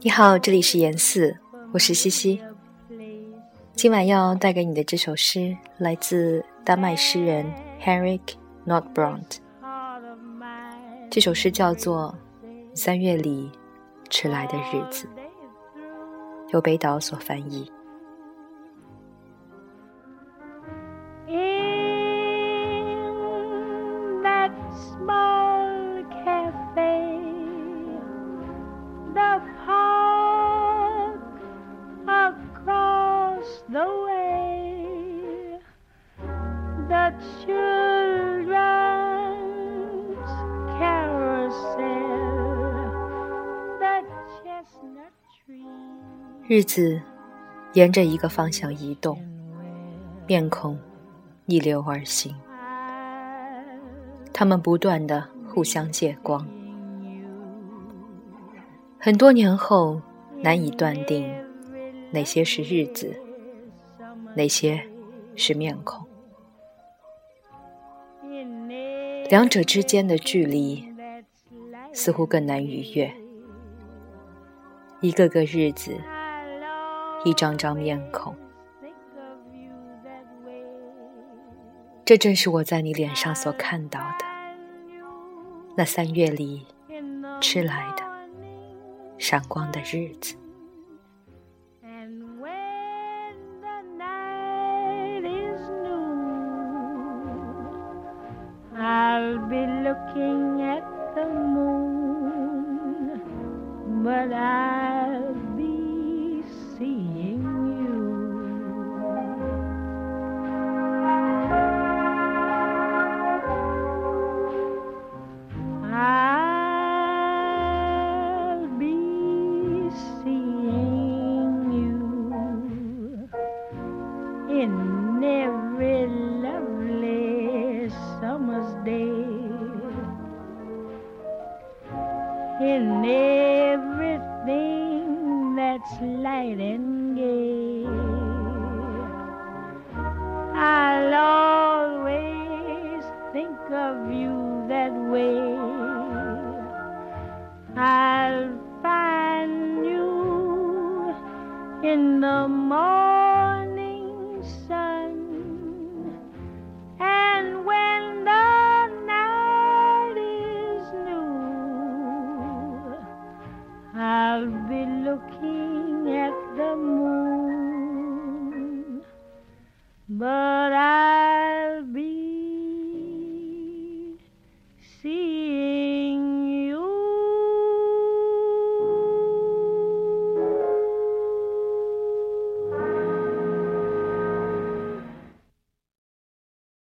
你好，这里是严四，我是西西。今晚要带给你的这首诗来自丹麦诗人 Henrik Nordbrandt。这首诗叫做《三月里迟来的日子》，由北岛所翻译。日子沿着一个方向移动，面孔逆流而行，他们不断的互相借光。很多年后，难以断定哪些是日子，哪些是面孔。两者之间的距离似乎更难逾越。一个个日子。一张张面孔，这正是我在你脸上所看到的那三月里迟来的闪光的日子。but I'll be seeing you. I'll be seeing you in every lovely summer's day. In every that's light and gay. I'll always think of you that way. I'll find you in the morning. Looking at the moon,